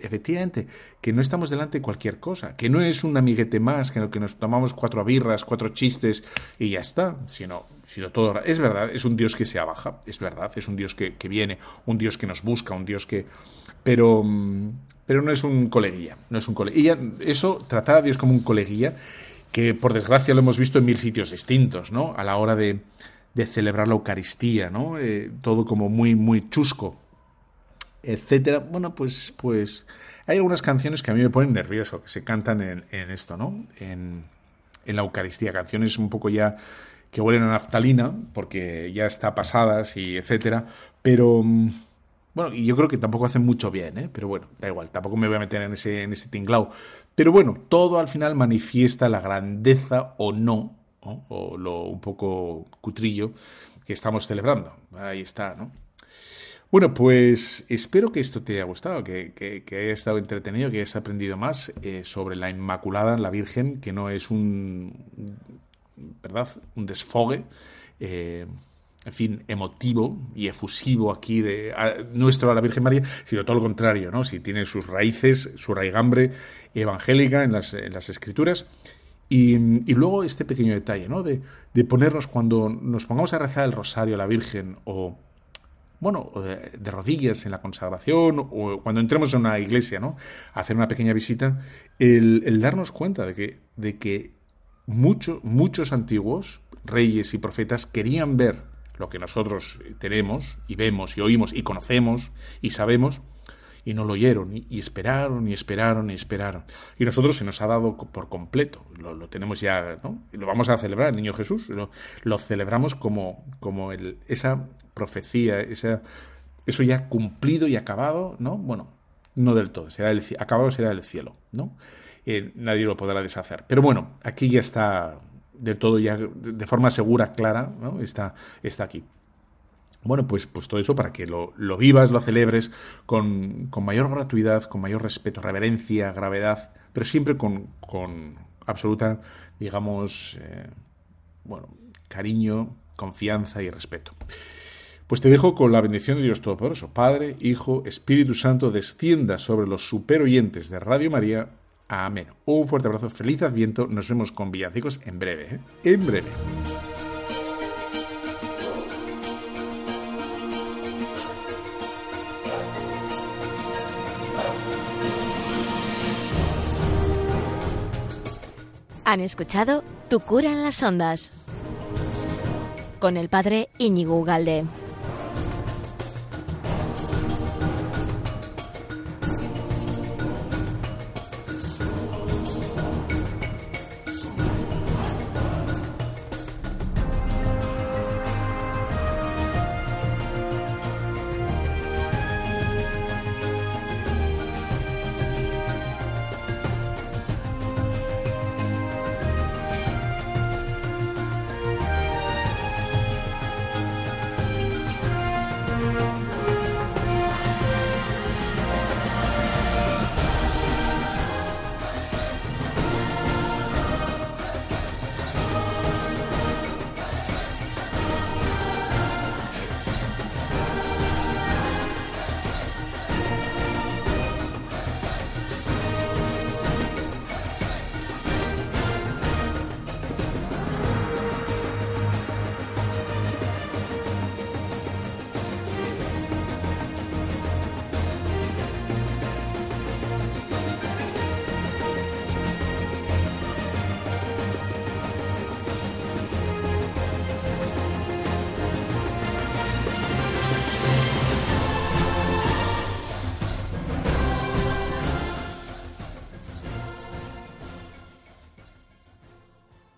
efectivamente, que no estamos delante de cualquier cosa, que no es un amiguete más, que, que nos tomamos cuatro birras, cuatro chistes y ya está, sino, sino todo. Es verdad, es un Dios que se abaja, es verdad, es un Dios que, que viene, un Dios que nos busca, un Dios que. Pero, pero no es un coleguilla, no es un coleguilla. Eso, tratar a Dios como un coleguilla, que por desgracia lo hemos visto en mil sitios distintos, ¿no? A la hora de, de celebrar la Eucaristía, ¿no? Eh, todo como muy, muy chusco, etcétera. Bueno, pues, pues hay algunas canciones que a mí me ponen nervioso, que se cantan en, en esto, ¿no? En, en, la Eucaristía, canciones un poco ya que huelen a naftalina, porque ya está pasadas y etcétera, pero bueno, y yo creo que tampoco hacen mucho bien, ¿eh? Pero bueno, da igual, tampoco me voy a meter en ese, en ese tinglao. Pero bueno, todo al final manifiesta la grandeza o no, o lo un poco cutrillo que estamos celebrando. Ahí está, ¿no? Bueno, pues espero que esto te haya gustado, que, que, que hayas estado entretenido, que hayas aprendido más eh, sobre la Inmaculada, la Virgen, que no es un, ¿verdad? Un desfogue, eh, en fin, emotivo y efusivo aquí de nuestro a la Virgen María, sino todo lo contrario, ¿no? Si tiene sus raíces, su raigambre evangélica en las, en las Escrituras. Y, y, luego este pequeño detalle, ¿no? De, de ponernos cuando nos pongamos a rezar el rosario a la Virgen o bueno, de rodillas en la consagración o cuando entremos en una iglesia, ¿no? A hacer una pequeña visita, el, el darnos cuenta de que, de que mucho, muchos antiguos reyes y profetas querían ver lo que nosotros tenemos y vemos y oímos y conocemos y sabemos y no lo oyeron y, y esperaron y esperaron y esperaron. Y nosotros se nos ha dado por completo, lo, lo tenemos ya, ¿no? Y lo vamos a celebrar, el Niño Jesús, lo, lo celebramos como, como el, esa profecía, esa, eso ya cumplido y acabado, ¿no? Bueno, no del todo, será el, acabado será el cielo, ¿no? Nadie lo podrá deshacer. Pero bueno, aquí ya está del todo ya de forma segura, clara, ¿no? Está, está aquí. Bueno, pues, pues todo eso para que lo, lo vivas, lo celebres con, con, mayor gratuidad, con mayor respeto, reverencia, gravedad, pero siempre con, con absoluta, digamos, eh, bueno, cariño, confianza y respeto. Pues te dejo con la bendición de Dios Todopoderoso, Padre, Hijo, Espíritu Santo, descienda sobre los superoyentes de Radio María. Amén. Un fuerte abrazo, feliz adviento. Nos vemos con villancicos en breve, ¿eh? En breve. Han escuchado Tu cura en las ondas con el padre Íñigo Ugalde.